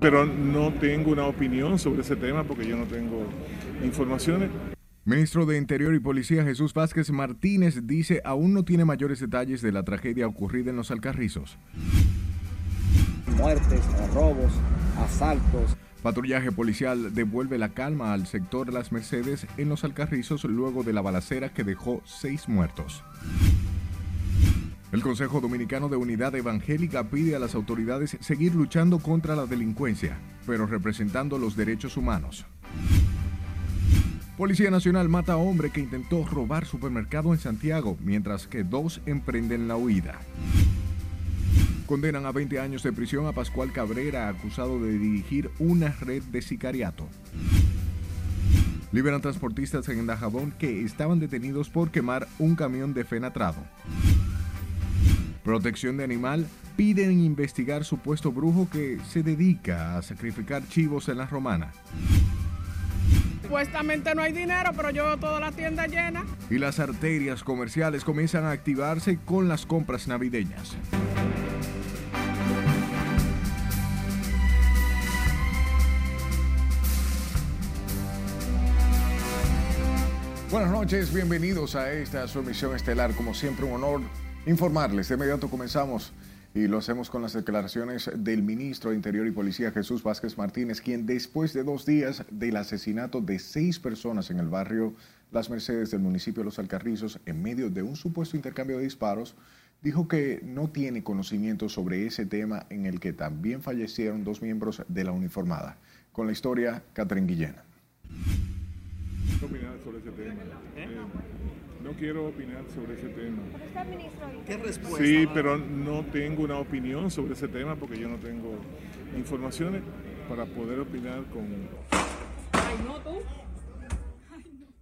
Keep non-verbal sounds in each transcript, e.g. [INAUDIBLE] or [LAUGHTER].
Pero no tengo una opinión sobre ese tema porque yo no tengo informaciones. Ministro de Interior y Policía Jesús Vázquez Martínez dice aún no tiene mayores detalles de la tragedia ocurrida en los Alcarrizos. Muertes, robos, asaltos. Patrullaje policial devuelve la calma al sector Las Mercedes en los Alcarrizos luego de la balacera que dejó seis muertos. El Consejo Dominicano de Unidad Evangélica pide a las autoridades seguir luchando contra la delincuencia, pero representando los derechos humanos. Policía Nacional mata a hombre que intentó robar supermercado en Santiago, mientras que dos emprenden la huida. Condenan a 20 años de prisión a Pascual Cabrera, acusado de dirigir una red de sicariato. Liberan transportistas en Dajabón que estaban detenidos por quemar un camión de fenatrado. Protección de Animal piden investigar supuesto brujo que se dedica a sacrificar chivos en la romana. Supuestamente no hay dinero, pero yo veo toda la tienda llena. Y las arterias comerciales comienzan a activarse con las compras navideñas. Buenas noches, bienvenidos a esta su emisión estelar. Como siempre, un honor informarles. De inmediato comenzamos y lo hacemos con las declaraciones del ministro de Interior y Policía Jesús Vázquez Martínez, quien después de dos días del asesinato de seis personas en el barrio Las Mercedes del municipio de Los Alcarrizos, en medio de un supuesto intercambio de disparos, dijo que no tiene conocimiento sobre ese tema en el que también fallecieron dos miembros de la uniformada. Con la historia, Catherine Guillén opinar sobre ese tema. ¿Eh? No quiero opinar sobre ese tema. ¿Qué respuesta? Sí, pero no tengo una opinión sobre ese tema porque yo no tengo informaciones para poder opinar con... Ay, no, tú.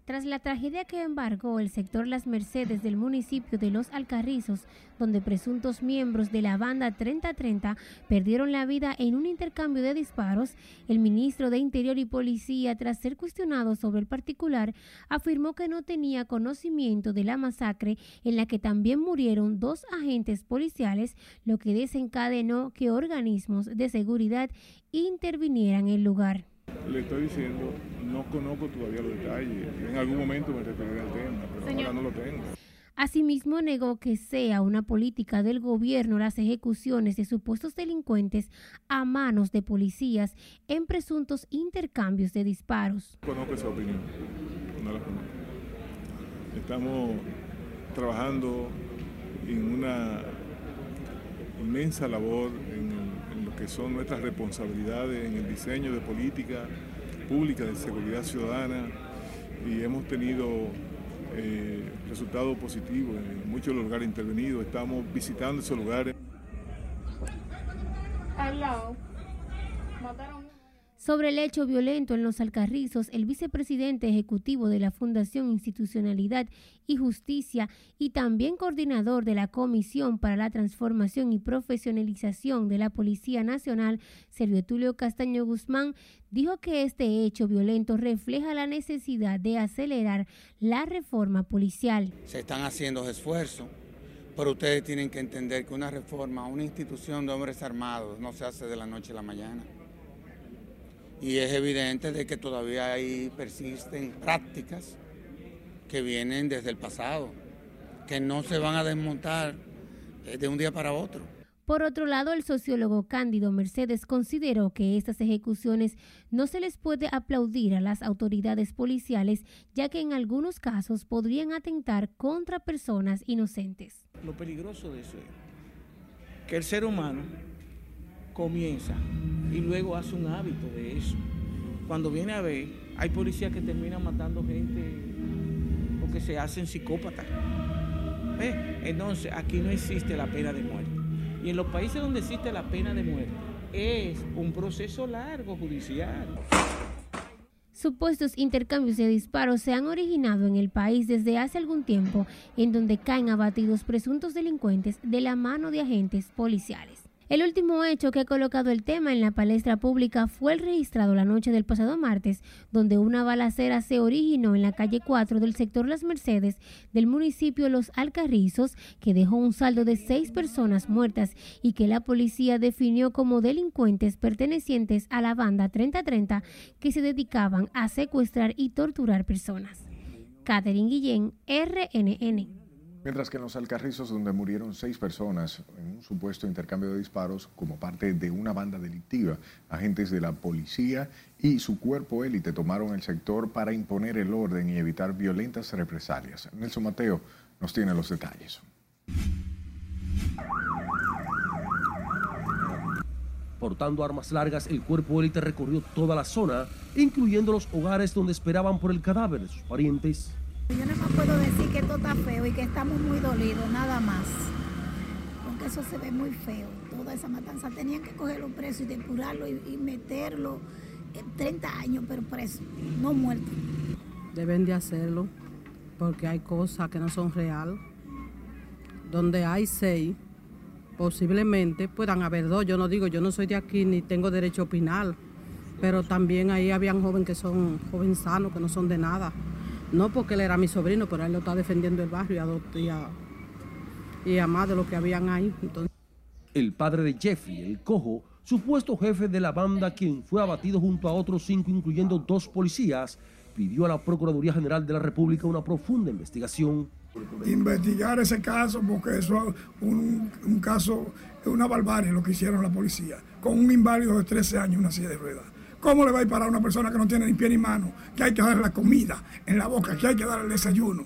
Tras la tragedia que embargó el sector Las Mercedes del municipio de Los Alcarrizos, donde presuntos miembros de la banda 3030 perdieron la vida en un intercambio de disparos, el ministro de Interior y Policía, tras ser cuestionado sobre el particular, afirmó que no tenía conocimiento de la masacre en la que también murieron dos agentes policiales, lo que desencadenó que organismos de seguridad intervinieran en el lugar. Le estoy diciendo, no conozco todavía los detalles. En algún momento me referiré al tema, pero ahora no lo tengo. Asimismo, negó que sea una política del gobierno las ejecuciones de supuestos delincuentes a manos de policías en presuntos intercambios de disparos. Conozco esa opinión, no la conozco. Estamos trabajando en una inmensa labor en que son nuestras responsabilidades en el diseño de política pública de seguridad ciudadana y hemos tenido eh, resultados positivos en muchos lugares intervenidos. Estamos visitando esos lugares. Sobre el hecho violento en los Alcarrizos, el vicepresidente ejecutivo de la Fundación Institucionalidad y Justicia y también coordinador de la Comisión para la Transformación y Profesionalización de la Policía Nacional, Servio Tulio Castaño Guzmán, dijo que este hecho violento refleja la necesidad de acelerar la reforma policial. Se están haciendo esfuerzos, pero ustedes tienen que entender que una reforma, una institución de hombres armados no se hace de la noche a la mañana y es evidente de que todavía ahí persisten prácticas que vienen desde el pasado, que no se van a desmontar eh, de un día para otro. Por otro lado, el sociólogo Cándido Mercedes consideró que estas ejecuciones no se les puede aplaudir a las autoridades policiales, ya que en algunos casos podrían atentar contra personas inocentes. Lo peligroso de eso es que el ser humano comienza y luego hace un hábito de eso. Cuando viene a ver, hay policías que terminan matando gente porque se hacen psicópatas. Entonces, aquí no existe la pena de muerte. Y en los países donde existe la pena de muerte, es un proceso largo judicial. Supuestos intercambios de disparos se han originado en el país desde hace algún tiempo, en donde caen abatidos presuntos delincuentes de la mano de agentes policiales. El último hecho que ha colocado el tema en la palestra pública fue el registrado la noche del pasado martes, donde una balacera se originó en la calle 4 del sector Las Mercedes del municipio Los Alcarrizos, que dejó un saldo de seis personas muertas y que la policía definió como delincuentes pertenecientes a la banda 3030 que se dedicaban a secuestrar y torturar personas. Catherine Guillén, RNN. Mientras que en los Alcarrizos, donde murieron seis personas en un supuesto intercambio de disparos como parte de una banda delictiva, agentes de la policía y su cuerpo élite tomaron el sector para imponer el orden y evitar violentas represalias. Nelson Mateo nos tiene los detalles. Portando armas largas, el cuerpo élite recorrió toda la zona, incluyendo los hogares donde esperaban por el cadáver de sus parientes. Yo no más puedo decir que esto está feo y que estamos muy dolidos, nada más. Porque eso se ve muy feo. Toda esa matanza tenían que cogerlo preso y depurarlo y, meterlo en 30 años, pero preso, no muerto. Deben de hacerlo porque hay cosas que no son real. Donde hay seis, posiblemente puedan haber dos. Yo no digo, yo no soy de aquí ni tengo derecho a opinar, pero también ahí habían jóvenes que son jóvenes sanos, que no son de nada. No porque él era mi sobrino, pero él lo está defendiendo el barrio y a, y a más de lo que habían ahí. Entonces... El padre de Jeffrey, el cojo, supuesto jefe de la banda, quien fue abatido junto a otros cinco, incluyendo dos policías, pidió a la Procuraduría General de la República una profunda investigación. Investigar ese caso, porque eso es un, un caso, es una barbarie lo que hicieron la policía, con un inválido de 13 años, una silla de ruedas. ¿Cómo le va a ir parar a una persona que no tiene ni pie ni mano? Que hay que darle la comida en la boca, que hay que darle el desayuno.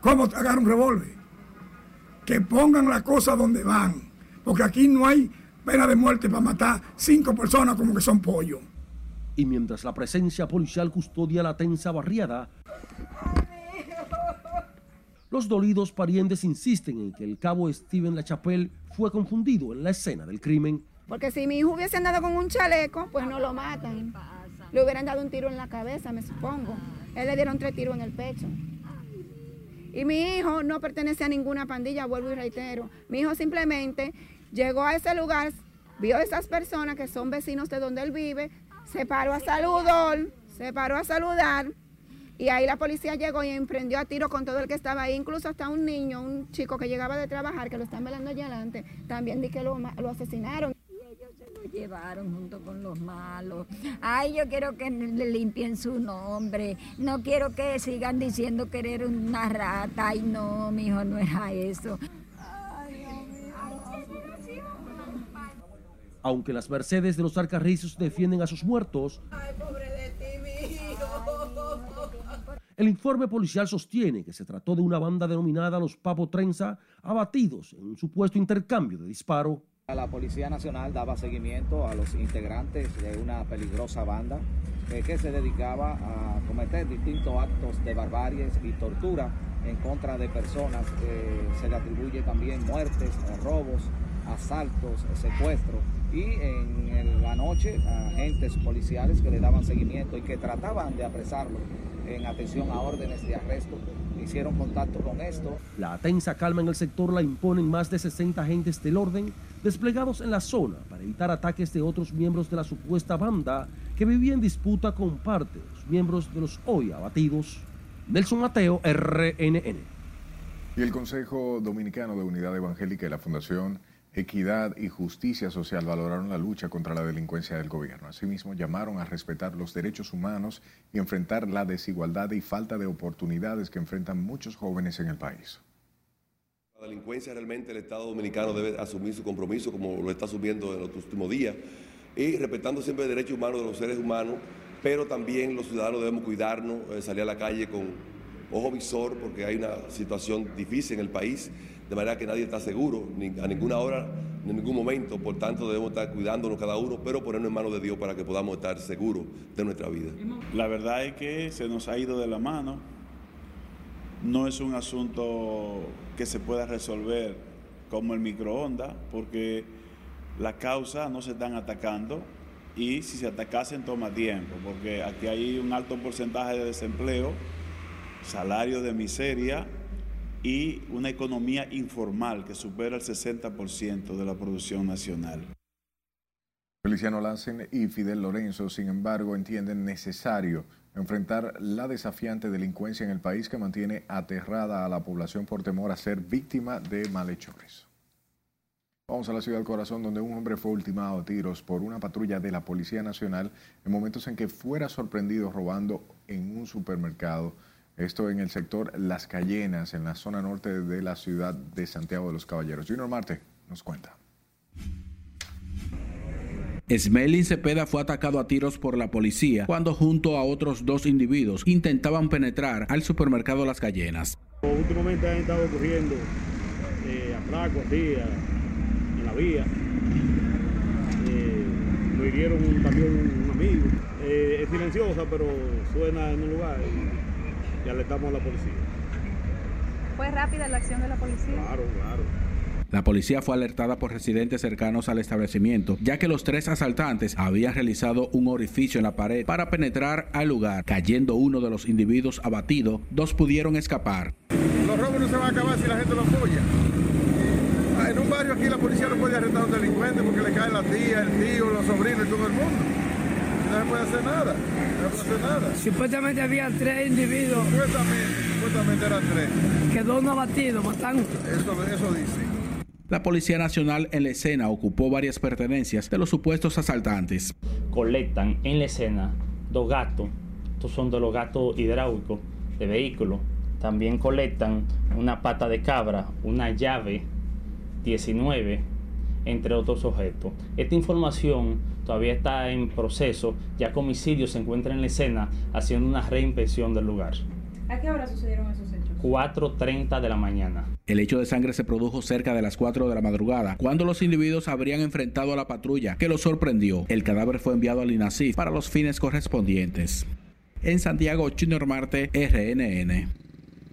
¿Cómo agarra un revólver? Que pongan la cosa donde van. Porque aquí no hay pena de muerte para matar cinco personas como que son pollo. Y mientras la presencia policial custodia la tensa barriada, los dolidos parientes insisten en que el cabo Steven Lachapelle fue confundido en la escena del crimen. Porque si mi hijo hubiese andado con un chaleco, pues no lo matan. Le hubieran dado un tiro en la cabeza, me supongo. Él le dieron tres tiros en el pecho. Y mi hijo no pertenece a ninguna pandilla, vuelvo y reitero. Mi hijo simplemente llegó a ese lugar, vio a esas personas que son vecinos de donde él vive, se paró a saludar, se paró a saludar. Y ahí la policía llegó y emprendió a tiro con todo el que estaba ahí, incluso hasta un niño, un chico que llegaba de trabajar, que lo están velando allá adelante, también di que lo, lo asesinaron llevaron junto con los malos. Ay, yo quiero que le limpien su nombre. No quiero que sigan diciendo que eres una rata. Ay, no, mi hijo, no era eso. Aunque las Mercedes de los Alcarrizos defienden a sus muertos, el informe policial sostiene que se trató de una banda denominada los Papo Trenza, abatidos en un supuesto intercambio de disparo. La Policía Nacional daba seguimiento a los integrantes de una peligrosa banda eh, que se dedicaba a cometer distintos actos de barbarie y tortura en contra de personas. Eh, se le atribuye también muertes, eh, robos, asaltos, secuestros y en el, la noche agentes policiales que le daban seguimiento y que trataban de apresarlo en atención a órdenes de arresto hicieron contacto con esto. La tensa calma en el sector la imponen más de 60 agentes del orden desplegados en la zona para evitar ataques de otros miembros de la supuesta banda que vivía en disputa con parte de los miembros de los hoy abatidos. Nelson Mateo, RNN. Y el Consejo Dominicano de Unidad Evangélica y la Fundación Equidad y Justicia Social valoraron la lucha contra la delincuencia del gobierno. Asimismo, llamaron a respetar los derechos humanos y enfrentar la desigualdad y falta de oportunidades que enfrentan muchos jóvenes en el país. Delincuencia realmente el Estado Dominicano debe asumir su compromiso como lo está asumiendo en los últimos días y respetando siempre el derecho humano de los seres humanos, pero también los ciudadanos debemos cuidarnos, eh, salir a la calle con ojo visor porque hay una situación difícil en el país de manera que nadie está seguro a ninguna hora, ni en ningún momento. Por tanto, debemos estar cuidándonos cada uno, pero ponernos en manos de Dios para que podamos estar seguros de nuestra vida. La verdad es que se nos ha ido de la mano. No es un asunto que se pueda resolver como el microondas, porque las causas no se están atacando y si se atacasen toma tiempo, porque aquí hay un alto porcentaje de desempleo, salario de miseria y una economía informal que supera el 60% de la producción nacional. Feliciano Lassen y Fidel Lorenzo, sin embargo, entienden necesario enfrentar la desafiante delincuencia en el país que mantiene aterrada a la población por temor a ser víctima de malhechores. Vamos a la ciudad del corazón, donde un hombre fue ultimado a tiros por una patrulla de la Policía Nacional en momentos en que fuera sorprendido robando en un supermercado. Esto en el sector Las Cayenas, en la zona norte de la ciudad de Santiago de los Caballeros. Junior Marte nos cuenta. Smelling Cepeda fue atacado a tiros por la policía cuando junto a otros dos individuos intentaban penetrar al supermercado Las Cayenas. Últimamente han estado ocurriendo eh, atracos así en la vía. Eh, lo hirieron también un amigo. Eh, es silenciosa, pero suena en un lugar y, y alertamos a la policía. ¿Fue rápida la acción de la policía? Claro, claro. La policía fue alertada por residentes cercanos al establecimiento, ya que los tres asaltantes habían realizado un orificio en la pared para penetrar al lugar. Cayendo uno de los individuos abatido, dos pudieron escapar. Los robos no se van a acabar si la gente lo apoya. En un barrio aquí la policía no puede arrestar a un delincuente porque le cae la tía, el tío, los sobrinos y todo el mundo. No se puede hacer nada. No se puede hacer nada. Supuestamente había tres individuos. Supuestamente, supuestamente eran tres. Quedó uno abatido, matan. Eso, eso dice. La Policía Nacional en la escena ocupó varias pertenencias de los supuestos asaltantes. Colectan en la escena dos gatos, estos son de los gatos hidráulicos de vehículo. También colectan una pata de cabra, una llave 19, entre otros objetos. Esta información todavía está en proceso, ya que homicidio se encuentra en la escena haciendo una reinspección del lugar. ¿A qué hora sucedieron esos? 4.30 de la mañana. El hecho de sangre se produjo cerca de las 4 de la madrugada, cuando los individuos habrían enfrentado a la patrulla, que los sorprendió. El cadáver fue enviado al INACIF para los fines correspondientes. En Santiago, Junior Marte, RNN.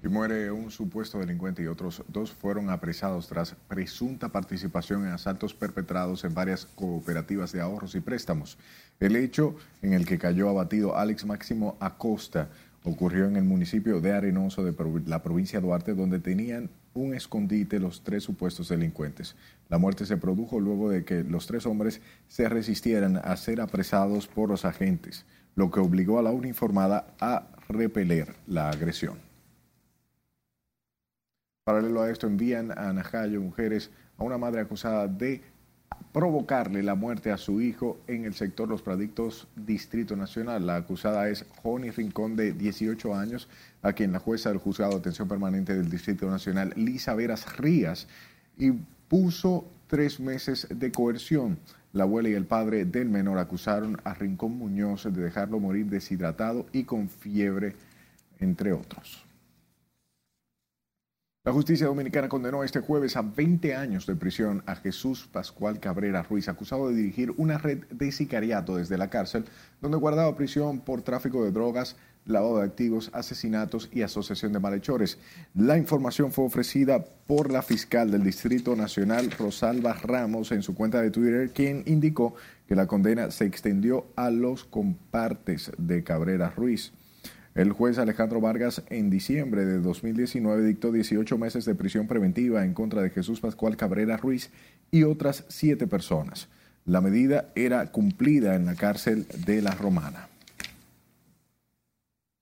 Y muere un supuesto delincuente y otros dos fueron apresados tras presunta participación en asaltos perpetrados en varias cooperativas de ahorros y préstamos. El hecho en el que cayó abatido Alex Máximo Acosta ocurrió en el municipio de Arenoso de la provincia de Duarte, donde tenían un escondite los tres supuestos delincuentes. La muerte se produjo luego de que los tres hombres se resistieran a ser apresados por los agentes, lo que obligó a la uniformada a repeler la agresión. Paralelo a esto, envían a Najayo mujeres a una madre acusada de provocarle la muerte a su hijo en el sector Los Pradictos, Distrito Nacional. La acusada es Joni Rincón, de 18 años, a quien la jueza del juzgado de atención permanente del Distrito Nacional, Lisa Veras Rías, puso tres meses de coerción. La abuela y el padre del menor acusaron a Rincón Muñoz de dejarlo morir deshidratado y con fiebre, entre otros. La justicia dominicana condenó este jueves a 20 años de prisión a Jesús Pascual Cabrera Ruiz, acusado de dirigir una red de sicariato desde la cárcel, donde guardaba prisión por tráfico de drogas, lavado de activos, asesinatos y asociación de malhechores. La información fue ofrecida por la fiscal del Distrito Nacional, Rosalba Ramos, en su cuenta de Twitter, quien indicó que la condena se extendió a los compartes de Cabrera Ruiz. El juez Alejandro Vargas en diciembre de 2019 dictó 18 meses de prisión preventiva en contra de Jesús Pascual Cabrera Ruiz y otras siete personas. La medida era cumplida en la cárcel de La Romana.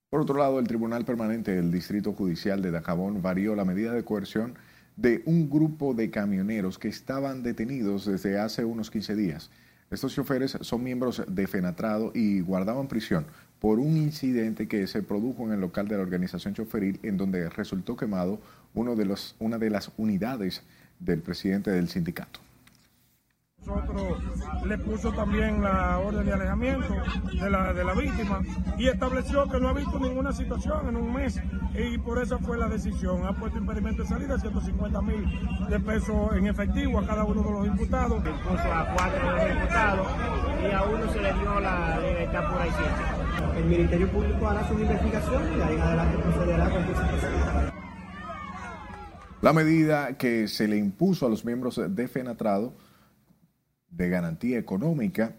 Por otro lado, el Tribunal Permanente del Distrito Judicial de Dajabón varió la medida de coerción de un grupo de camioneros que estaban detenidos desde hace unos 15 días. Estos choferes son miembros de FENATRADO y guardaban prisión por un incidente que se produjo en el local de la organización choferil en donde resultó quemado uno de los, una de las unidades del presidente del sindicato. Nosotros le puso también la orden de alejamiento de la, de la víctima y estableció que no ha visto ninguna situación en un mes y por eso fue la decisión. Ha puesto impedimento de salida, 150 mil de pesos en efectivo a cada uno de los imputados. Puso a cuatro de los imputados y a uno se le dio la libertad pura y simple. El Ministerio Público hará su investigación y ahí adelante procederá con su procedimiento. La medida que se le impuso a los miembros de FENATRADO de garantía económica,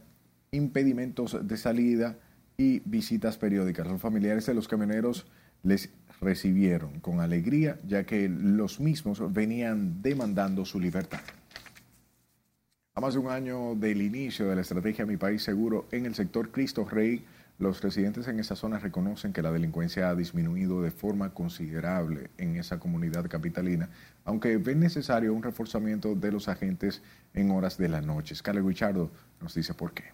impedimentos de salida y visitas periódicas. Los familiares de los camioneros les recibieron con alegría, ya que los mismos venían demandando su libertad. A más de un año del inicio de la estrategia Mi País Seguro en el sector Cristo Rey, los residentes en esa zona reconocen que la delincuencia ha disminuido de forma considerable en esa comunidad capitalina, aunque ven necesario un reforzamiento de los agentes en horas de la noche. Scarlett Richardo nos dice por qué.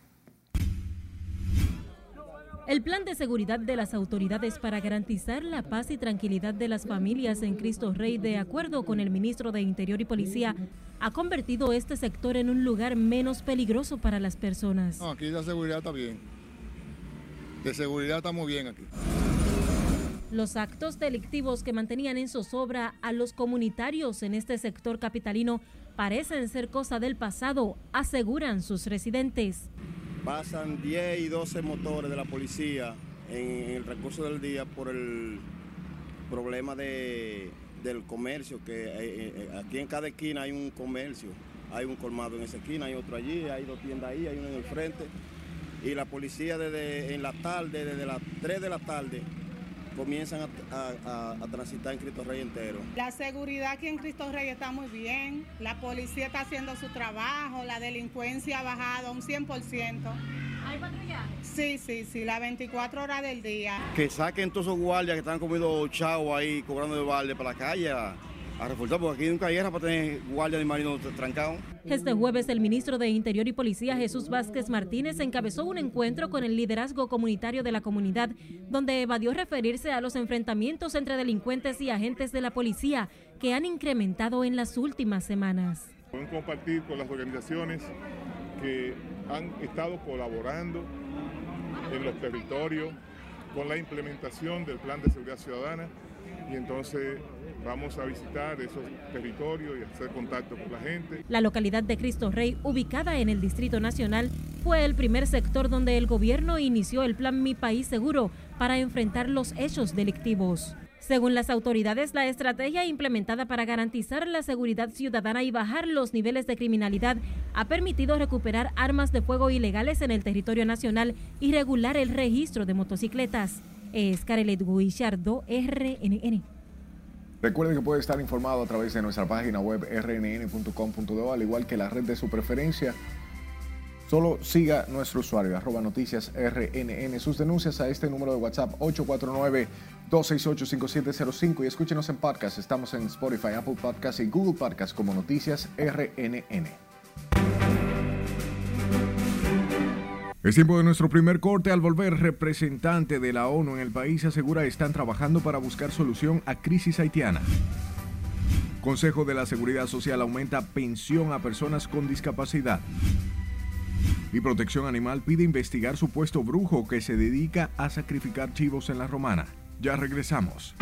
El plan de seguridad de las autoridades para garantizar la paz y tranquilidad de las familias en Cristo Rey, de acuerdo con el ministro de Interior y Policía, ha convertido este sector en un lugar menos peligroso para las personas. No, aquí la seguridad está bien. De seguridad estamos bien aquí. Los actos delictivos que mantenían en zozobra a los comunitarios en este sector capitalino parecen ser cosa del pasado, aseguran sus residentes pasan 10 y 12 motores de la policía en, el recurso del día por el problema de, del comercio, que eh, eh, aquí en cada esquina hay un comercio, hay un colmado en esa esquina, hay otro allí, hay dos tiendas ahí, hay uno en el frente. Y la policía desde en la tarde, desde las 3 de la tarde, comienzan a, transitar en Cristo Rey entero. La seguridad aquí en Cristo Rey está muy bien, la policía está haciendo su trabajo, la delincuencia ha bajado un 100%. ¿Hay patrullaje? Sí, sí, sí, las 24 horas del día. Que saquen todos esos guardias que están comiendo chavo ahí, cobrando de balde para la calle a reforzar, porque aquí nunca guerra para tener guardia de marino trancado. Este jueves, el ministro de Interior y Policía, Jesús Vázquez Martínez, encabezó un encuentro con el liderazgo comunitario de la comunidad, donde evadió referirse a los enfrentamientos entre delincuentes y agentes de la policía que han incrementado en las últimas semanas. Pueden compartir con las organizaciones que han estado colaborando en los territorios con la implementación del Plan de Seguridad Ciudadana y entonces vamos a visitar esos territorios y hacer contacto con la gente. La localidad de Cristo Rey, ubicada en el Distrito Nacional, fue el primer sector donde el gobierno inició el plan Mi País Seguro para enfrentar los hechos delictivos. Según las autoridades, la estrategia implementada para garantizar la seguridad ciudadana y bajar los niveles de criminalidad ha permitido recuperar armas de fuego ilegales en el territorio nacional y regular el registro de motocicletas. Es Carelet Guillardo, RNN. Recuerden que puede estar informado a través de nuestra página web rnn.com.do, al igual que la red de su preferencia. Solo siga nuestro usuario, arroba noticias RNN. Sus denuncias a este número de WhatsApp 849-268-5705 y escúchenos en podcast. Estamos en Spotify, Apple Podcasts y Google Podcasts como Noticias RNN. Es tiempo de nuestro primer corte. Al volver, representante de la ONU en el país asegura están trabajando para buscar solución a crisis haitiana. Consejo de la Seguridad Social aumenta pensión a personas con discapacidad. Y Protección Animal pide investigar supuesto brujo que se dedica a sacrificar chivos en la romana. Ya regresamos.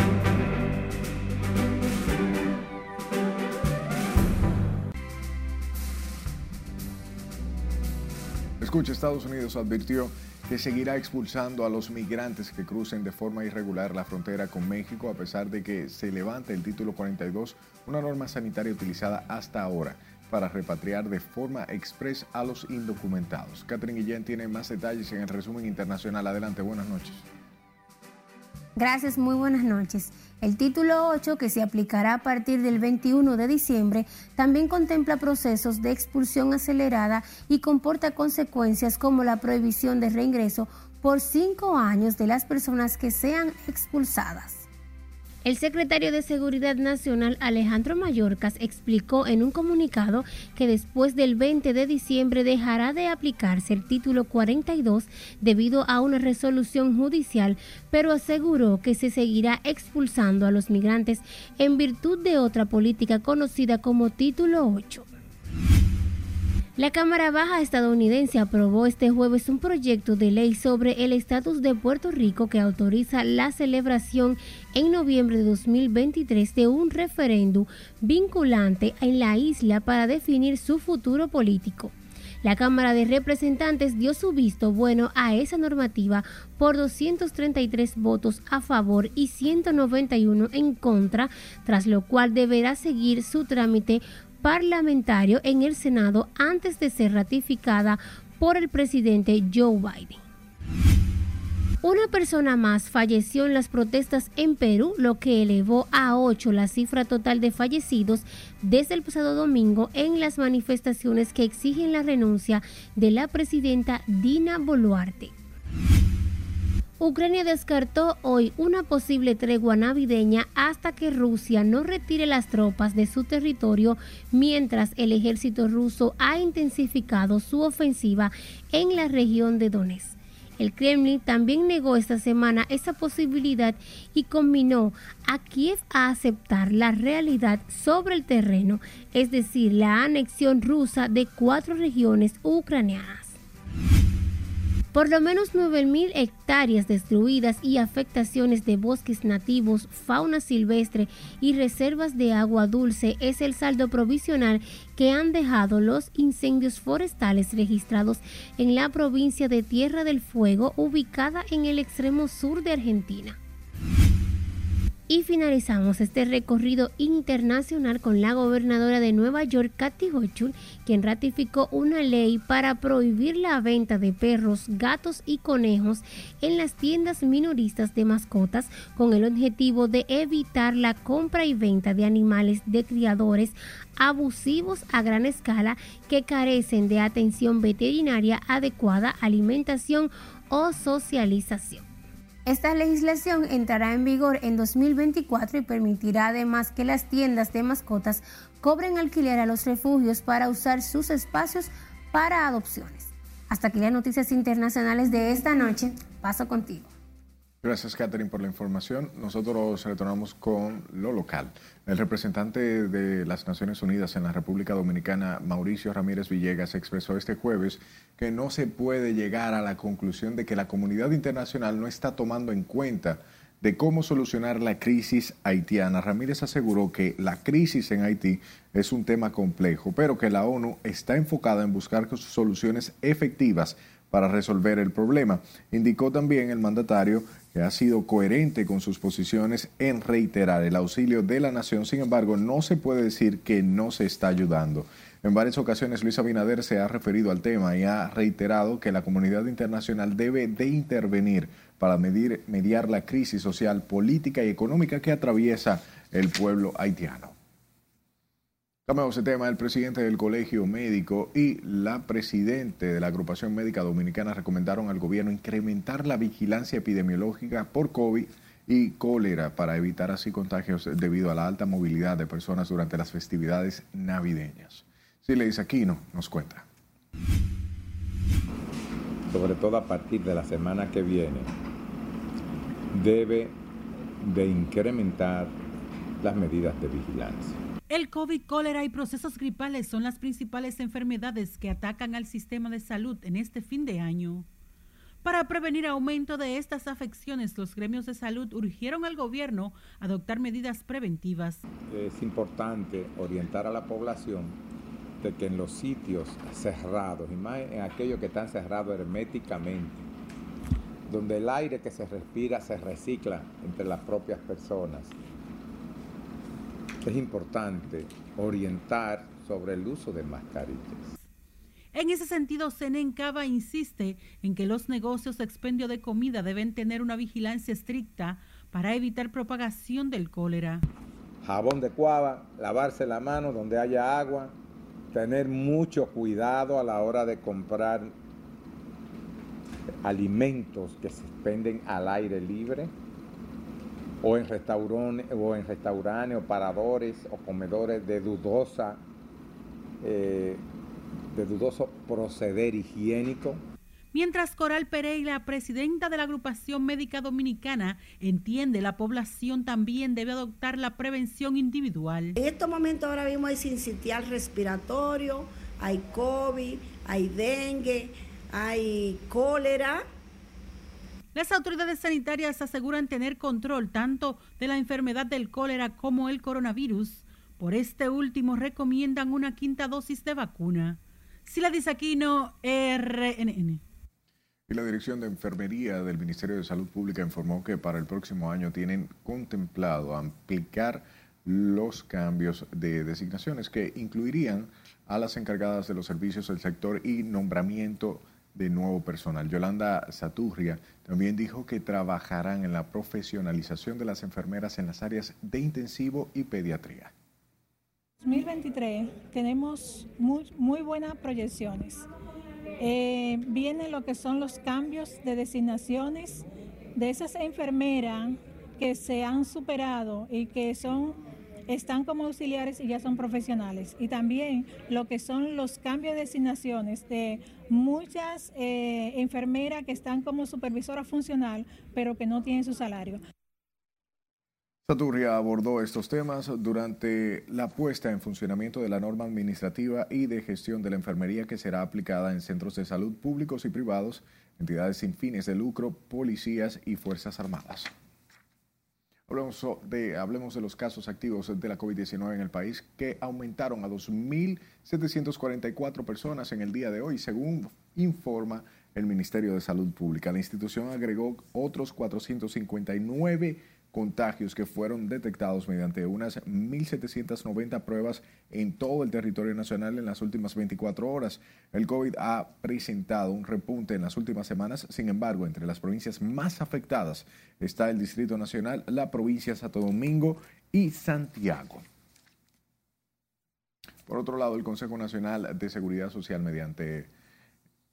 Estados Unidos advirtió que seguirá expulsando a los migrantes que crucen de forma irregular la frontera con México a pesar de que se levante el título 42, una norma sanitaria utilizada hasta ahora para repatriar de forma express a los indocumentados. Catherine Guillén tiene más detalles en el resumen internacional. Adelante, buenas noches. Gracias, muy buenas noches. El título 8, que se aplicará a partir del 21 de diciembre, también contempla procesos de expulsión acelerada y comporta consecuencias como la prohibición de reingreso por cinco años de las personas que sean expulsadas. El secretario de Seguridad Nacional Alejandro Mayorkas explicó en un comunicado que después del 20 de diciembre dejará de aplicarse el título 42 debido a una resolución judicial, pero aseguró que se seguirá expulsando a los migrantes en virtud de otra política conocida como título 8. La Cámara Baja estadounidense aprobó este jueves un proyecto de ley sobre el estatus de Puerto Rico que autoriza la celebración en noviembre de 2023 de un referéndum vinculante en la isla para definir su futuro político. La Cámara de Representantes dio su visto bueno a esa normativa por 233 votos a favor y 191 en contra, tras lo cual deberá seguir su trámite parlamentario en el Senado antes de ser ratificada por el presidente Joe Biden. Una persona más falleció en las protestas en Perú, lo que elevó a 8 la cifra total de fallecidos desde el pasado domingo en las manifestaciones que exigen la renuncia de la presidenta Dina Boluarte. Ucrania descartó hoy una posible tregua navideña hasta que Rusia no retire las tropas de su territorio mientras el ejército ruso ha intensificado su ofensiva en la región de Donetsk. El Kremlin también negó esta semana esa posibilidad y combinó a Kiev a aceptar la realidad sobre el terreno, es decir, la anexión rusa de cuatro regiones ucranianas. Por lo menos 9.000 hectáreas destruidas y afectaciones de bosques nativos, fauna silvestre y reservas de agua dulce es el saldo provisional que han dejado los incendios forestales registrados en la provincia de Tierra del Fuego, ubicada en el extremo sur de Argentina. Y finalizamos este recorrido internacional con la gobernadora de Nueva York, Kathy Hochul, quien ratificó una ley para prohibir la venta de perros, gatos y conejos en las tiendas minoristas de mascotas con el objetivo de evitar la compra y venta de animales de criadores abusivos a gran escala que carecen de atención veterinaria adecuada, alimentación o socialización. Esta legislación entrará en vigor en 2024 y permitirá además que las tiendas de mascotas cobren alquiler a los refugios para usar sus espacios para adopciones. Hasta aquí las noticias internacionales de esta noche. Paso contigo. Gracias, Catherine, por la información. Nosotros retornamos con lo local. El representante de las Naciones Unidas en la República Dominicana, Mauricio Ramírez Villegas, expresó este jueves que no se puede llegar a la conclusión de que la comunidad internacional no está tomando en cuenta de cómo solucionar la crisis haitiana. Ramírez aseguró que la crisis en Haití es un tema complejo, pero que la ONU está enfocada en buscar soluciones efectivas para resolver el problema. Indicó también el mandatario que ha sido coherente con sus posiciones en reiterar el auxilio de la nación. Sin embargo, no se puede decir que no se está ayudando. En varias ocasiones Luis Abinader se ha referido al tema y ha reiterado que la comunidad internacional debe de intervenir para medir, mediar la crisis social, política y económica que atraviesa el pueblo haitiano. Cambiamos de tema. El presidente del Colegio Médico y la presidente de la Agrupación Médica Dominicana recomendaron al gobierno incrementar la vigilancia epidemiológica por COVID y cólera para evitar así contagios debido a la alta movilidad de personas durante las festividades navideñas. Sileis Aquino nos cuenta. Sobre todo a partir de la semana que viene, debe de incrementar las medidas de vigilancia el COVID, cólera y procesos gripales son las principales enfermedades que atacan al sistema de salud en este fin de año. Para prevenir aumento de estas afecciones, los gremios de salud urgieron al gobierno a adoptar medidas preventivas. Es importante orientar a la población de que en los sitios cerrados, y más en aquellos que están cerrados herméticamente, donde el aire que se respira se recicla entre las propias personas, es importante orientar sobre el uso de mascarillas. En ese sentido, Senencaba insiste en que los negocios de expendio de comida deben tener una vigilancia estricta para evitar propagación del cólera. Jabón de cuava, lavarse la mano donde haya agua, tener mucho cuidado a la hora de comprar alimentos que se expenden al aire libre o en restaurantes o en restaurantes o paradores o comedores de dudosa eh, de dudoso proceder higiénico. Mientras Coral Pereira, presidenta de la agrupación médica dominicana, entiende la población también debe adoptar la prevención individual. En estos momentos ahora mismo hay sincitial respiratorio, hay COVID, hay dengue, hay cólera las autoridades sanitarias aseguran tener control tanto de la enfermedad del cólera como el coronavirus. Por este último recomiendan una quinta dosis de vacuna. Sila Disaquino, RNN. Y la Dirección de Enfermería del Ministerio de Salud Pública informó que para el próximo año tienen contemplado aplicar los cambios de designaciones que incluirían a las encargadas de los servicios del sector y nombramiento de nuevo personal. Yolanda Saturria también dijo que trabajarán en la profesionalización de las enfermeras en las áreas de intensivo y pediatría. 2023 tenemos muy, muy buenas proyecciones. Eh, vienen lo que son los cambios de designaciones de esas enfermeras que se han superado y que son están como auxiliares y ya son profesionales. Y también lo que son los cambios de designaciones de muchas eh, enfermeras que están como supervisora funcional, pero que no tienen su salario. Saturria abordó estos temas durante la puesta en funcionamiento de la norma administrativa y de gestión de la enfermería que será aplicada en centros de salud públicos y privados, entidades sin fines de lucro, policías y fuerzas armadas. Hablemos de, hablemos de los casos activos de la COVID-19 en el país que aumentaron a 2.744 personas en el día de hoy, según informa el Ministerio de Salud Pública. La institución agregó otros 459 contagios que fueron detectados mediante unas 1.790 pruebas en todo el territorio nacional en las últimas 24 horas. El COVID ha presentado un repunte en las últimas semanas, sin embargo, entre las provincias más afectadas está el Distrito Nacional, la provincia de Santo Domingo y Santiago. Por otro lado, el Consejo Nacional de Seguridad Social, mediante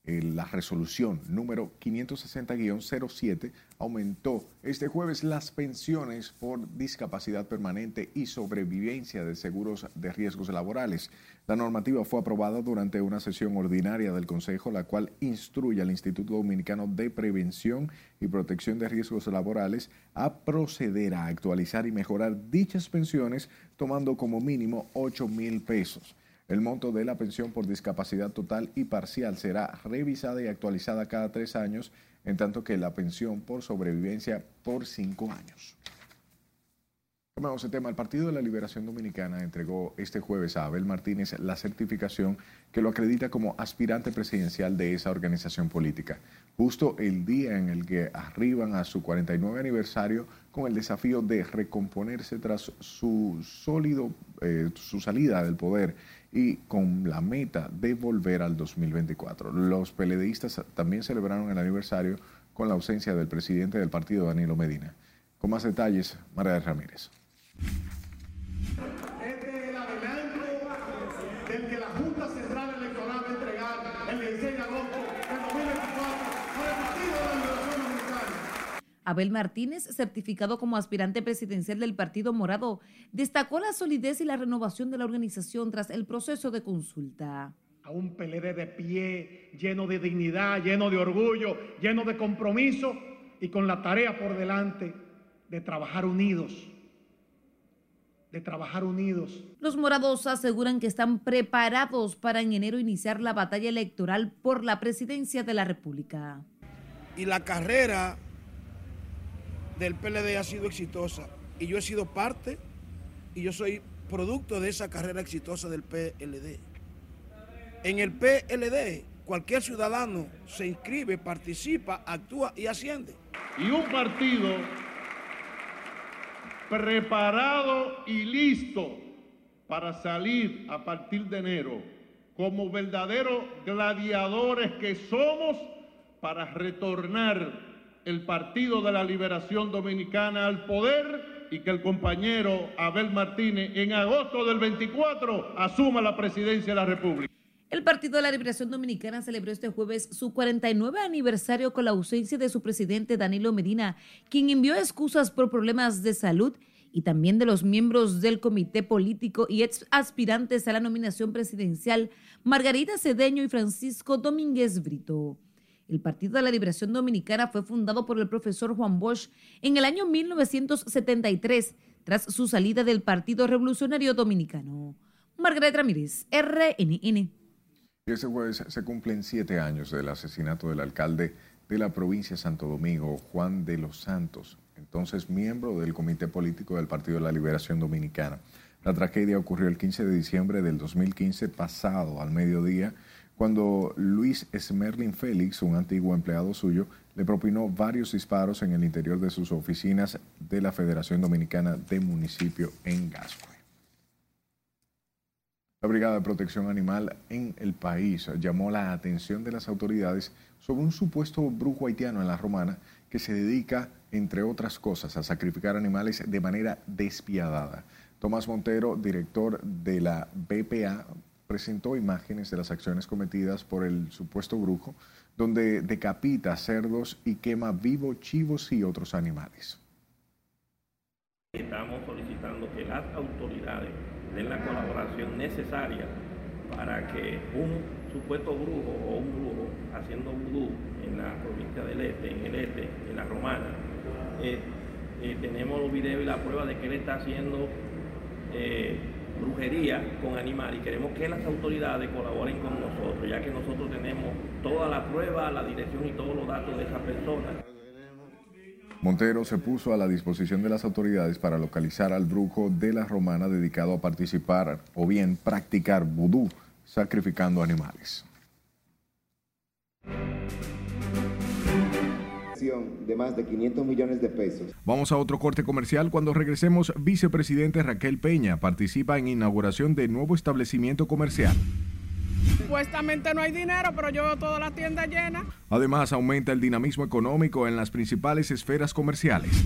la resolución número 560-07 aumentó este jueves las pensiones por discapacidad permanente y sobrevivencia de seguros de riesgos laborales. La normativa fue aprobada durante una sesión ordinaria del Consejo, la cual instruye al Instituto Dominicano de Prevención y Protección de Riesgos Laborales a proceder a actualizar y mejorar dichas pensiones tomando como mínimo 8 mil pesos. El monto de la pensión por discapacidad total y parcial será revisada y actualizada cada tres años, en tanto que la pensión por sobrevivencia por cinco años. Tomamos el tema. El Partido de la Liberación Dominicana entregó este jueves a Abel Martínez la certificación que lo acredita como aspirante presidencial de esa organización política, justo el día en el que arriban a su 49 aniversario con el desafío de recomponerse tras su sólido, eh, su salida del poder y con la meta de volver al 2024. Los peledeístas también celebraron el aniversario con la ausencia del presidente del partido, Danilo Medina. Con más detalles, María Ramírez. Abel Martínez, certificado como aspirante presidencial del Partido Morado, destacó la solidez y la renovación de la organización tras el proceso de consulta. A un PLD de pie, lleno de dignidad, lleno de orgullo, lleno de compromiso y con la tarea por delante de trabajar unidos. De trabajar unidos. Los morados aseguran que están preparados para en enero iniciar la batalla electoral por la presidencia de la República. Y la carrera del PLD ha sido exitosa y yo he sido parte y yo soy producto de esa carrera exitosa del PLD. En el PLD cualquier ciudadano se inscribe, participa, actúa y asciende. Y un partido preparado y listo para salir a partir de enero como verdaderos gladiadores que somos para retornar el Partido de la Liberación Dominicana al poder y que el compañero Abel Martínez en agosto del 24 asuma la presidencia de la República. El Partido de la Liberación Dominicana celebró este jueves su 49 aniversario con la ausencia de su presidente Danilo Medina, quien envió excusas por problemas de salud y también de los miembros del comité político y ex aspirantes a la nominación presidencial Margarita Cedeño y Francisco Domínguez Brito. El Partido de la Liberación Dominicana fue fundado por el profesor Juan Bosch en el año 1973, tras su salida del Partido Revolucionario Dominicano. Margaret Ramírez, RNN. Ese jueves se cumplen siete años del asesinato del alcalde de la provincia de Santo Domingo, Juan de los Santos, entonces miembro del Comité Político del Partido de la Liberación Dominicana. La tragedia ocurrió el 15 de diciembre del 2015, pasado al mediodía, cuando Luis Smerlin Félix, un antiguo empleado suyo, le propinó varios disparos en el interior de sus oficinas de la Federación Dominicana de Municipio en Gascue. La Brigada de Protección Animal en el país llamó la atención de las autoridades sobre un supuesto brujo haitiano en la romana que se dedica, entre otras cosas, a sacrificar animales de manera despiadada. Tomás Montero, director de la BPA, presentó imágenes de las acciones cometidas por el supuesto brujo, donde decapita cerdos y quema vivo chivos y otros animales. Estamos solicitando que las autoridades den la colaboración necesaria para que un supuesto brujo o un brujo haciendo vudú en la provincia del Este, en el Este, en la Romana, eh, eh, tenemos los videos y la prueba de que él está haciendo eh, brujería con animales y queremos que las autoridades colaboren con nosotros, ya que nosotros tenemos toda la prueba, la dirección y todos los datos de esa persona. Montero se puso a la disposición de las autoridades para localizar al brujo de la romana dedicado a participar o bien practicar vudú sacrificando animales. De más de 500 millones de pesos. Vamos a otro corte comercial. Cuando regresemos, vicepresidente Raquel Peña participa en inauguración de nuevo establecimiento comercial. Supuestamente no hay dinero, pero yo veo toda la tienda llena. Además, aumenta el dinamismo económico en las principales esferas comerciales.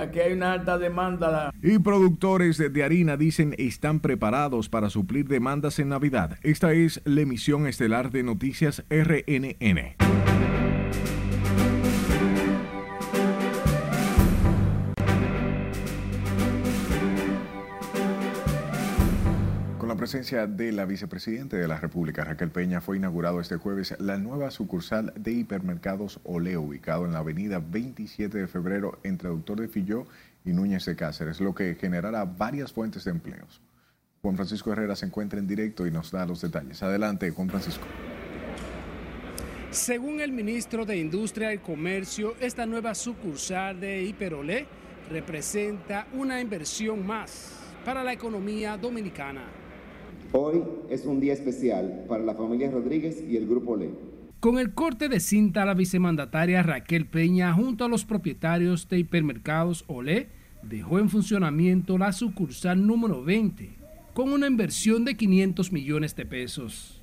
aquí hay una alta demanda. Y productores de harina dicen están preparados para suplir demandas en Navidad. Esta es la emisión estelar de Noticias RNN. Presencia de la vicepresidenta de la República, Raquel Peña, fue inaugurado este jueves la nueva sucursal de hipermercados Oleo, ubicado en la avenida 27 de febrero entre Doctor de Filló y Núñez de Cáceres, lo que generará varias fuentes de empleos. Juan Francisco Herrera se encuentra en directo y nos da los detalles. Adelante, Juan Francisco. Según el ministro de Industria y Comercio, esta nueva sucursal de Hiperolé representa una inversión más para la economía dominicana. Hoy es un día especial para la familia Rodríguez y el Grupo LE. Con el corte de cinta, la vicemandataria Raquel Peña, junto a los propietarios de hipermercados Olé, dejó en funcionamiento la sucursal número 20, con una inversión de 500 millones de pesos.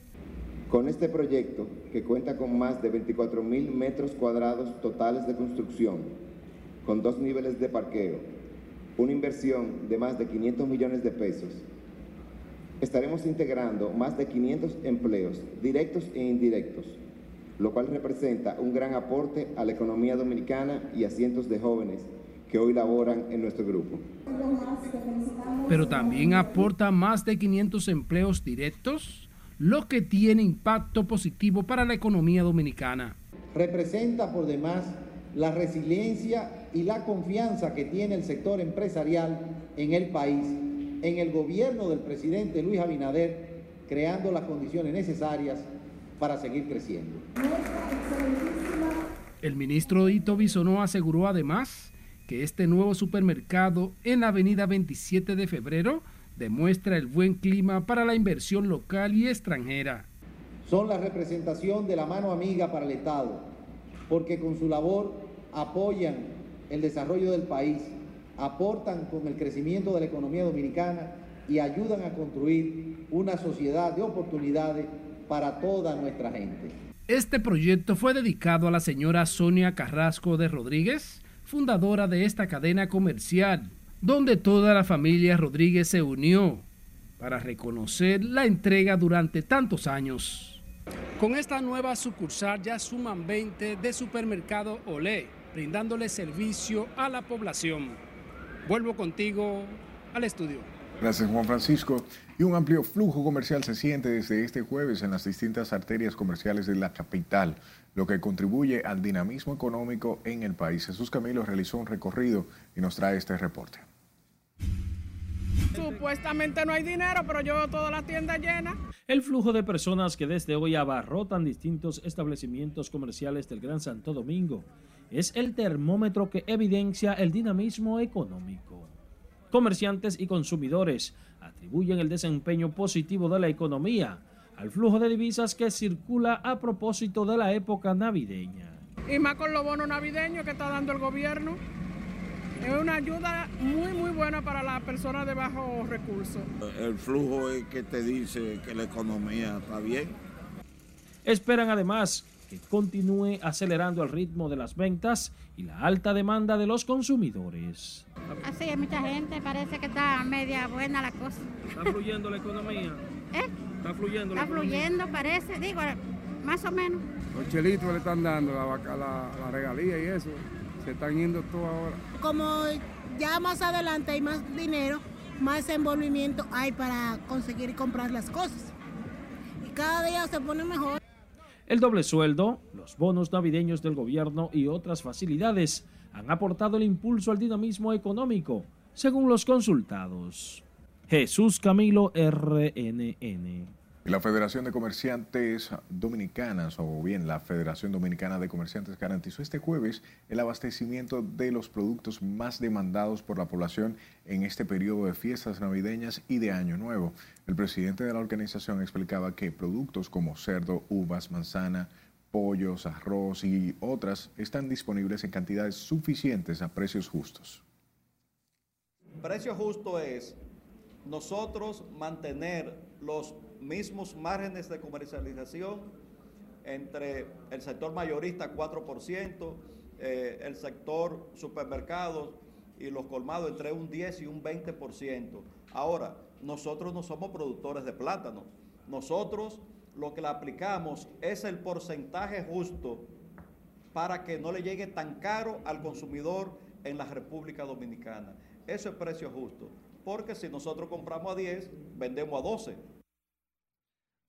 Con este proyecto, que cuenta con más de 24 mil metros cuadrados totales de construcción, con dos niveles de parqueo, una inversión de más de 500 millones de pesos, estaremos integrando más de 500 empleos directos e indirectos, lo cual representa un gran aporte a la economía dominicana y a cientos de jóvenes que hoy laboran en nuestro grupo. Pero también aporta más de 500 empleos directos, lo que tiene impacto positivo para la economía dominicana. Representa por demás la resiliencia y la confianza que tiene el sector empresarial en el país en el gobierno del presidente Luis Abinader, creando las condiciones necesarias para seguir creciendo. El ministro Ito Bisonó aseguró además que este nuevo supermercado en la avenida 27 de febrero demuestra el buen clima para la inversión local y extranjera. Son la representación de la mano amiga para el Estado, porque con su labor apoyan el desarrollo del país aportan con el crecimiento de la economía dominicana y ayudan a construir una sociedad de oportunidades para toda nuestra gente. Este proyecto fue dedicado a la señora Sonia Carrasco de Rodríguez, fundadora de esta cadena comercial, donde toda la familia Rodríguez se unió para reconocer la entrega durante tantos años. Con esta nueva sucursal ya suman 20 de supermercado Olé, brindándole servicio a la población. Vuelvo contigo al estudio. Gracias Juan Francisco. Y un amplio flujo comercial se siente desde este jueves en las distintas arterias comerciales de la capital, lo que contribuye al dinamismo económico en el país. Jesús Camilo realizó un recorrido y nos trae este reporte. Supuestamente no hay dinero, pero yo veo toda la tienda llena. El flujo de personas que desde hoy abarrotan distintos establecimientos comerciales del Gran Santo Domingo es el termómetro que evidencia el dinamismo económico. Comerciantes y consumidores atribuyen el desempeño positivo de la economía al flujo de divisas que circula a propósito de la época navideña. Y más con los bonos navideños que está dando el gobierno. Es una ayuda muy, muy buena para las personas de bajos recursos. El flujo es que te dice que la economía está bien. Esperan además que continúe acelerando el ritmo de las ventas y la alta demanda de los consumidores. Así hay mucha gente, parece que está media buena la cosa. ¿Está fluyendo la economía? ¿Eh? ¿Está fluyendo la Está economía? fluyendo, parece, digo, más o menos. Los chelitos le están dando la, vaca- la, la regalía y eso. Se están yendo todo ahora. Como ya más adelante hay más dinero, más envolvimiento hay para conseguir y comprar las cosas. Y cada día se pone mejor. El doble sueldo, los bonos navideños del gobierno y otras facilidades han aportado el impulso al dinamismo económico, según los consultados. Jesús Camilo RNN. La Federación de Comerciantes Dominicanas, o bien la Federación Dominicana de Comerciantes, garantizó este jueves el abastecimiento de los productos más demandados por la población en este periodo de fiestas navideñas y de Año Nuevo. El presidente de la organización explicaba que productos como cerdo, uvas, manzana, pollos, arroz y otras están disponibles en cantidades suficientes a precios justos. Precio justo es nosotros mantener los mismos márgenes de comercialización entre el sector mayorista 4%, eh, el sector supermercados y los colmados entre un 10 y un 20%. Ahora, nosotros no somos productores de plátano. Nosotros lo que le aplicamos es el porcentaje justo para que no le llegue tan caro al consumidor en la República Dominicana. Eso es precio justo, porque si nosotros compramos a 10, vendemos a 12.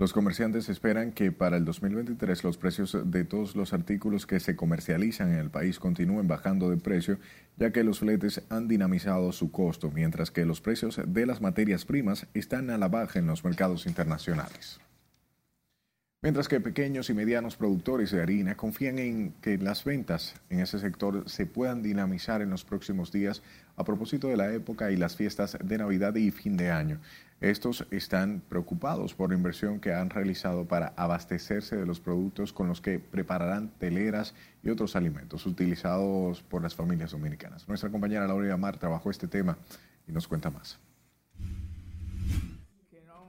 Los comerciantes esperan que para el 2023 los precios de todos los artículos que se comercializan en el país continúen bajando de precio, ya que los fletes han dinamizado su costo, mientras que los precios de las materias primas están a la baja en los mercados internacionales. Mientras que pequeños y medianos productores de harina confían en que las ventas en ese sector se puedan dinamizar en los próximos días a propósito de la época y las fiestas de Navidad y fin de año. Estos están preocupados por la inversión que han realizado para abastecerse de los productos con los que prepararán teleras y otros alimentos utilizados por las familias dominicanas. Nuestra compañera Laura Mar trabajó este tema y nos cuenta más.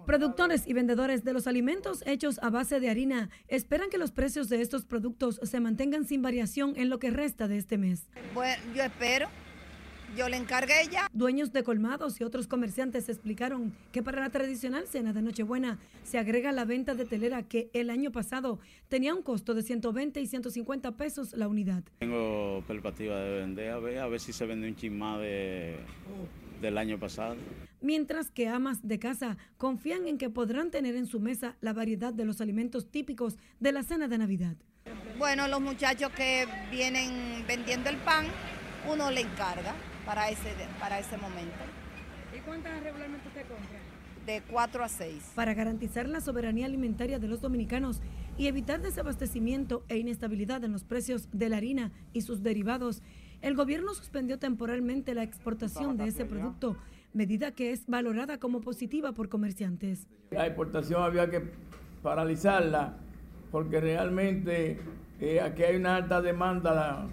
Productores y vendedores de los alimentos hechos a base de harina esperan que los precios de estos productos se mantengan sin variación en lo que resta de este mes. Bueno, yo espero. Yo le encargué ya. Dueños de colmados y otros comerciantes explicaron que para la tradicional cena de Nochebuena se agrega la venta de telera que el año pasado tenía un costo de 120 y 150 pesos la unidad. Tengo perspectiva de vender, a ver, a ver si se vende un chin más de, del año pasado. Mientras que amas de casa confían en que podrán tener en su mesa la variedad de los alimentos típicos de la cena de Navidad. Bueno, los muchachos que vienen vendiendo el pan, uno le encarga para ese, para ese momento. ¿Y cuántas regularmente usted compra? De 4 a 6. Para garantizar la soberanía alimentaria de los dominicanos y evitar desabastecimiento e inestabilidad en los precios de la harina y sus derivados, el gobierno suspendió temporalmente la exportación de ese producto, medida que es valorada como positiva por comerciantes. La exportación había que paralizarla porque realmente eh, aquí hay una alta demanda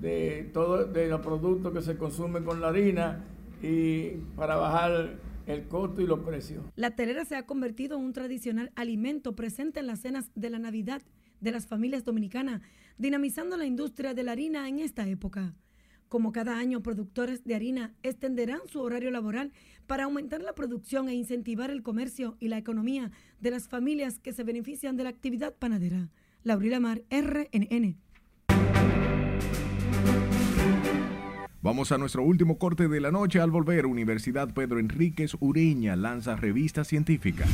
de todo de los productos que se consumen con la harina y para bajar el costo y los precios. La telera se ha convertido en un tradicional alimento presente en las cenas de la Navidad de las familias dominicanas, dinamizando la industria de la harina en esta época. Como cada año, productores de harina extenderán su horario laboral para aumentar la producción e incentivar el comercio y la economía de las familias que se benefician de la actividad panadera. Laurila Mar, RNN. Vamos a nuestro último corte de la noche. Al volver, Universidad Pedro Enríquez Ureña lanza revista científica.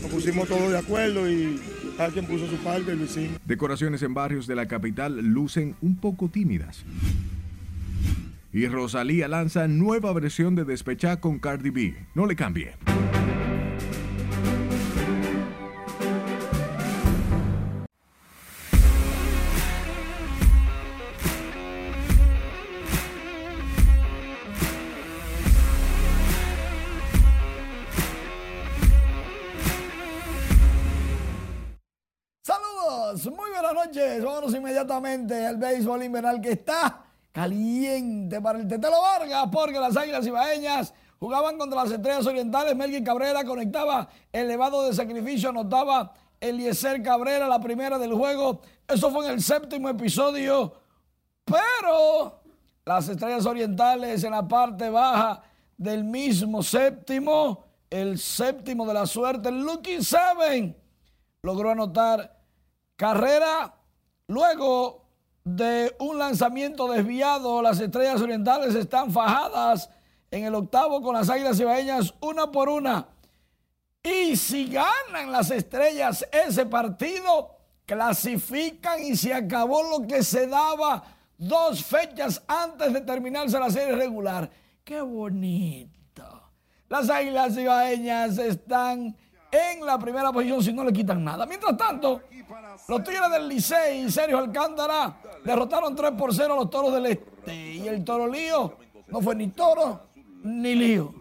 Nos pusimos todos de acuerdo y cada quien puso su parte y lo hicimos. Decoraciones en barrios de la capital lucen un poco tímidas. Y Rosalía lanza nueva versión de Despechá con Cardi B. No le cambie. Inmediatamente al béisbol invernal que está caliente para el Tetelo Vargas, porque las Águilas Ibaeñas jugaban contra las Estrellas Orientales. Melvin Cabrera conectaba elevado de sacrificio, anotaba Eliezer Cabrera, la primera del juego. Eso fue en el séptimo episodio. Pero las Estrellas Orientales en la parte baja del mismo séptimo, el séptimo de la suerte, el Lucky Seven, logró anotar carrera. Luego de un lanzamiento desviado, las Estrellas Orientales están fajadas en el octavo con las Águilas Ibaeñas una por una. Y si ganan las Estrellas ese partido, clasifican y se acabó lo que se daba dos fechas antes de terminarse la serie regular. ¡Qué bonito! Las Águilas Ibaeñas están en la primera posición si no le quitan nada. Mientras tanto, los Tigres del Licey y Sergio Alcántara derrotaron 3 por 0 a los Toros del Este. Y el Toro Lío no fue ni Toro ni Lío.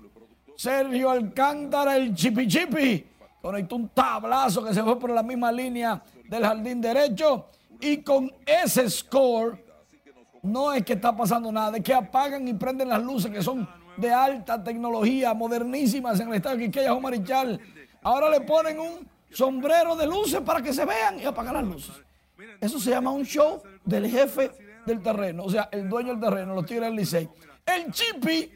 Sergio Alcántara, el chipi chipi, conectó un tablazo que se fue por la misma línea del jardín derecho. Y con ese score, no es que está pasando nada, es que apagan y prenden las luces que son de alta tecnología, modernísimas en el estado de Quiqueya, Marichal. Ahora le ponen un sombrero de luces para que se vean y apagan las luces. Eso se llama un show del jefe del terreno, o sea, el dueño del terreno, los Tigres del Licey. El Chipi,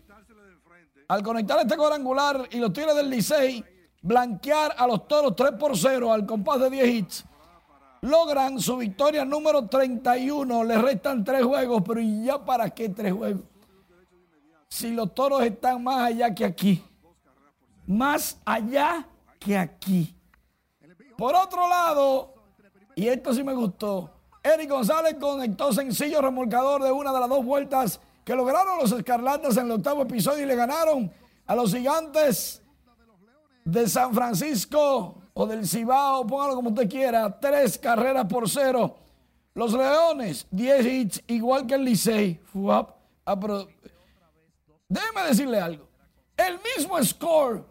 al conectar este cuadrangular y los Tigres del Licey blanquear a los Toros 3 por 0 al compás de 10 hits, logran su victoria número 31. Le restan tres juegos, pero ¿y ya para qué tres juegos? Si los Toros están más allá que aquí. Más allá aquí. Por otro lado, y esto sí me gustó, Eric González conectó sencillo remolcador de una de las dos vueltas que lograron los Escarlatas en el octavo episodio y le ganaron a los gigantes de San Francisco o del Cibao, póngalo como usted quiera, tres carreras por cero. Los Leones, 10 hits, igual que el Licey. Déjeme decirle algo. El mismo score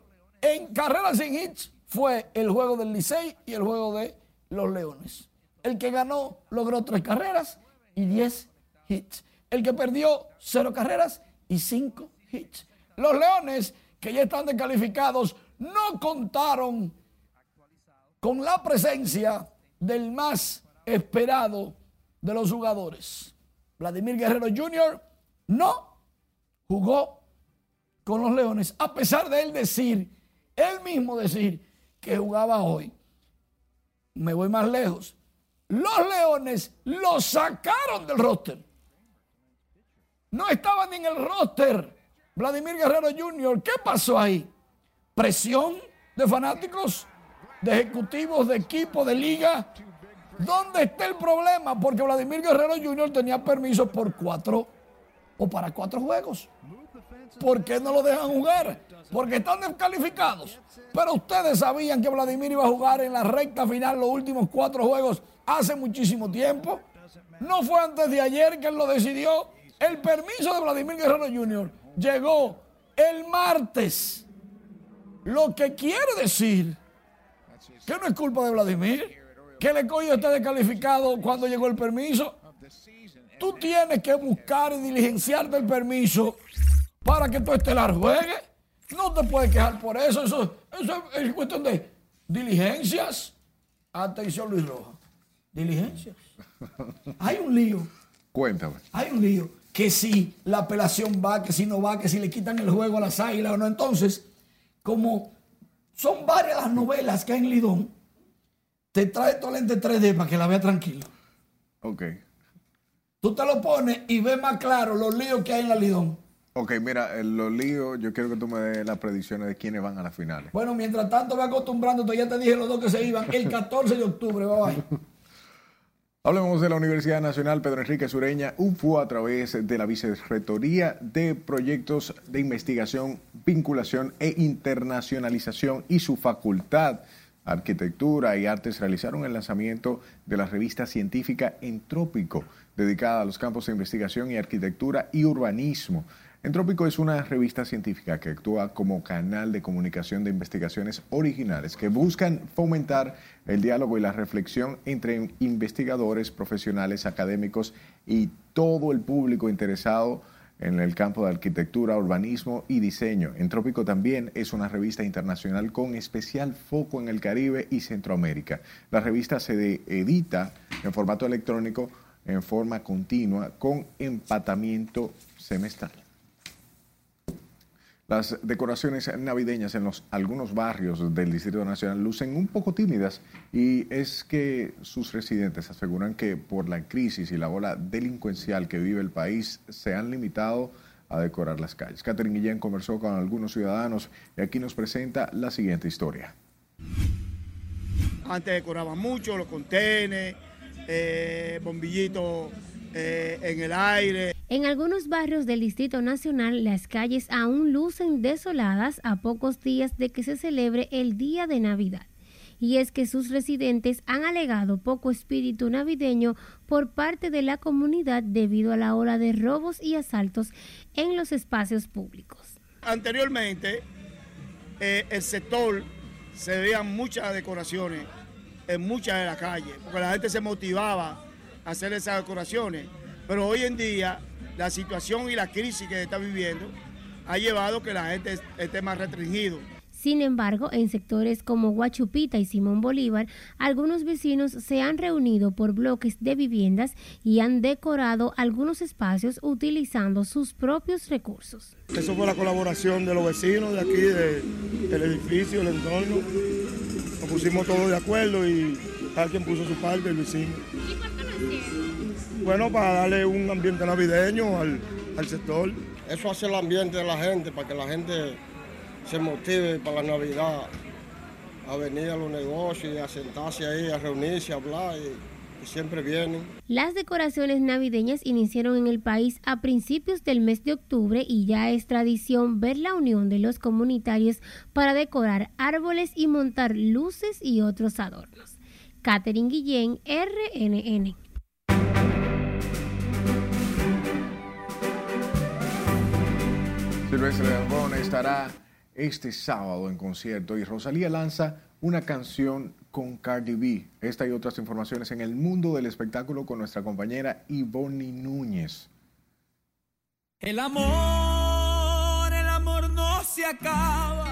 en carreras sin hits fue el juego del Licey y el juego de los Leones. El que ganó logró tres carreras y 10 hits. El que perdió cero carreras y cinco hits. Los Leones, que ya están descalificados, no contaron con la presencia del más esperado de los jugadores. Vladimir Guerrero Jr. no jugó con los Leones, a pesar de él decir, él mismo decir que jugaba hoy. Me voy más lejos. Los Leones lo sacaron del roster. No estaban en el roster. Vladimir Guerrero Jr., ¿qué pasó ahí? ¿Presión de fanáticos? ¿De ejecutivos de equipo, de liga? ¿Dónde está el problema? Porque Vladimir Guerrero Jr. tenía permiso por cuatro o para cuatro juegos. ¿Por qué no lo dejan jugar? Porque están descalificados. Pero ustedes sabían que Vladimir iba a jugar en la recta final los últimos cuatro juegos hace muchísimo tiempo. No fue antes de ayer que él lo decidió. El permiso de Vladimir Guerrero Jr. llegó el martes. Lo que quiere decir que no es culpa de Vladimir, que el escollo está descalificado cuando llegó el permiso. Tú tienes que buscar y diligenciarte el permiso para que tu estelar juegue. No te puedes quejar por eso. Eso, eso es cuestión de diligencias. Atención, Luis Roja. Diligencias. Hay un lío. Cuéntame. Hay un lío. Que si la apelación va, que si no va, que si le quitan el juego a las águilas o no. Entonces, como son varias las novelas que hay en Lidón, te trae tu lente 3D para que la vea tranquilo. Ok. Tú te lo pones y ves más claro los líos que hay en la Lidón. Ok, mira, los líos, yo quiero que tú me des las predicciones de quiénes van a las finales. Bueno, mientras tanto, ve acostumbrándote, ya te dije los dos que se iban el 14 de octubre, bye bye. [LAUGHS] Hablemos de la Universidad Nacional Pedro Enrique Sureña, UFU, a través de la Vicerrectoría de Proyectos de Investigación, Vinculación e Internacionalización y su facultad Arquitectura y Artes realizaron el lanzamiento de la revista científica Entrópico, dedicada a los campos de investigación y arquitectura y urbanismo. Entrópico es una revista científica que actúa como canal de comunicación de investigaciones originales que buscan fomentar el diálogo y la reflexión entre investigadores, profesionales, académicos y todo el público interesado en el campo de arquitectura, urbanismo y diseño. Entrópico también es una revista internacional con especial foco en el Caribe y Centroamérica. La revista se edita en formato electrónico en forma continua con empatamiento semestral. Las decoraciones navideñas en los, algunos barrios del Distrito Nacional lucen un poco tímidas y es que sus residentes aseguran que por la crisis y la ola delincuencial que vive el país se han limitado a decorar las calles. Catherine Guillén conversó con algunos ciudadanos y aquí nos presenta la siguiente historia. Antes decoraban mucho los contenes, eh, bombillitos eh, en el aire. En algunos barrios del Distrito Nacional las calles aún lucen desoladas a pocos días de que se celebre el día de Navidad. Y es que sus residentes han alegado poco espíritu navideño por parte de la comunidad debido a la ola de robos y asaltos en los espacios públicos. Anteriormente, eh, el sector se veían muchas decoraciones en muchas de las calles, porque la gente se motivaba hacer esas decoraciones. Pero hoy en día la situación y la crisis que está viviendo ha llevado que la gente esté más restringido. Sin embargo, en sectores como Huachupita y Simón Bolívar, algunos vecinos se han reunido por bloques de viviendas y han decorado algunos espacios utilizando sus propios recursos. Eso fue la colaboración de los vecinos de aquí, del edificio, el entorno. Nos pusimos todos de acuerdo y cada quien puso su parte, el vecino. ¿Y por qué lo Bueno, para darle un ambiente navideño al, al sector. Eso hace el ambiente de la gente, para que la gente se motive para la Navidad a venir a los negocios y a sentarse ahí, a reunirse, a hablar. Y, siempre vienen. Las decoraciones navideñas iniciaron en el país a principios del mes de octubre y ya es tradición ver la unión de los comunitarios para decorar árboles y montar luces y otros adornos. Catherine Guillén, RNN. Silvestre Dangón estará este sábado en concierto y Rosalía lanza una canción con Cardi B. Esta y otras informaciones en el mundo del espectáculo con nuestra compañera Ivonne Núñez. El amor, el amor no se acaba.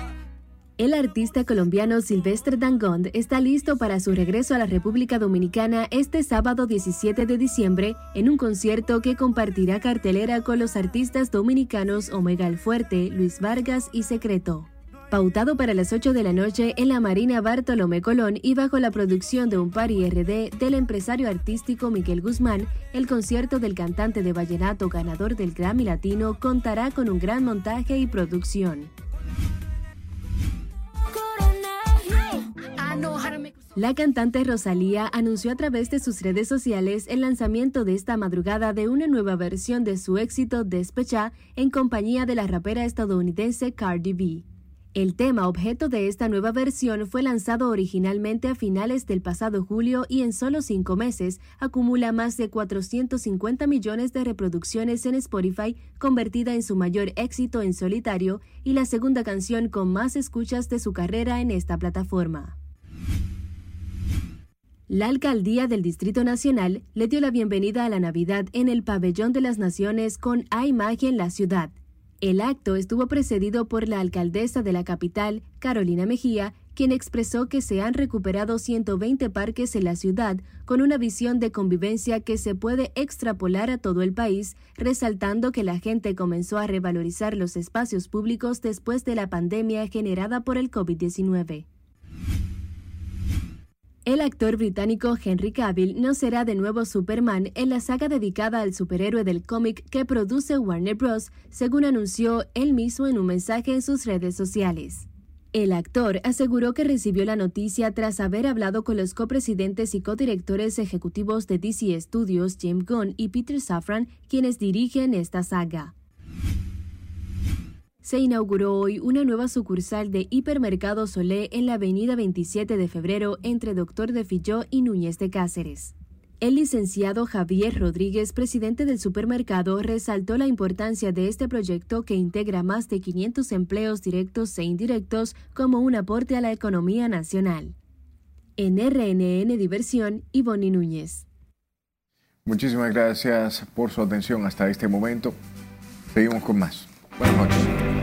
El artista colombiano Silvestre Dangond está listo para su regreso a la República Dominicana este sábado 17 de diciembre en un concierto que compartirá cartelera con los artistas dominicanos Omega El Fuerte, Luis Vargas y Secreto. Pautado para las 8 de la noche en la Marina Bartolomé Colón y bajo la producción de un party RD del empresario artístico Miguel Guzmán, el concierto del cantante de vallenato ganador del Grammy Latino contará con un gran montaje y producción. La cantante Rosalía anunció a través de sus redes sociales el lanzamiento de esta madrugada de una nueva versión de su éxito Despecha en compañía de la rapera estadounidense Cardi B. El tema objeto de esta nueva versión fue lanzado originalmente a finales del pasado julio y en solo cinco meses acumula más de 450 millones de reproducciones en Spotify, convertida en su mayor éxito en solitario y la segunda canción con más escuchas de su carrera en esta plataforma. La alcaldía del Distrito Nacional le dio la bienvenida a la Navidad en el Pabellón de las Naciones con A Imagen en la ciudad. El acto estuvo precedido por la alcaldesa de la capital, Carolina Mejía, quien expresó que se han recuperado 120 parques en la ciudad con una visión de convivencia que se puede extrapolar a todo el país, resaltando que la gente comenzó a revalorizar los espacios públicos después de la pandemia generada por el COVID-19. El actor británico Henry Cavill no será de nuevo Superman en la saga dedicada al superhéroe del cómic que produce Warner Bros., según anunció él mismo en un mensaje en sus redes sociales. El actor aseguró que recibió la noticia tras haber hablado con los copresidentes y codirectores ejecutivos de DC Studios, James Gunn y Peter Safran, quienes dirigen esta saga se inauguró hoy una nueva sucursal de Hipermercado Solé en la avenida 27 de febrero entre Doctor de Filló y Núñez de Cáceres. El licenciado Javier Rodríguez, presidente del supermercado, resaltó la importancia de este proyecto que integra más de 500 empleos directos e indirectos como un aporte a la economía nacional. En RNN Diversión, Ivonne Núñez. Muchísimas gracias por su atención hasta este momento. Seguimos con más. Buenas noches.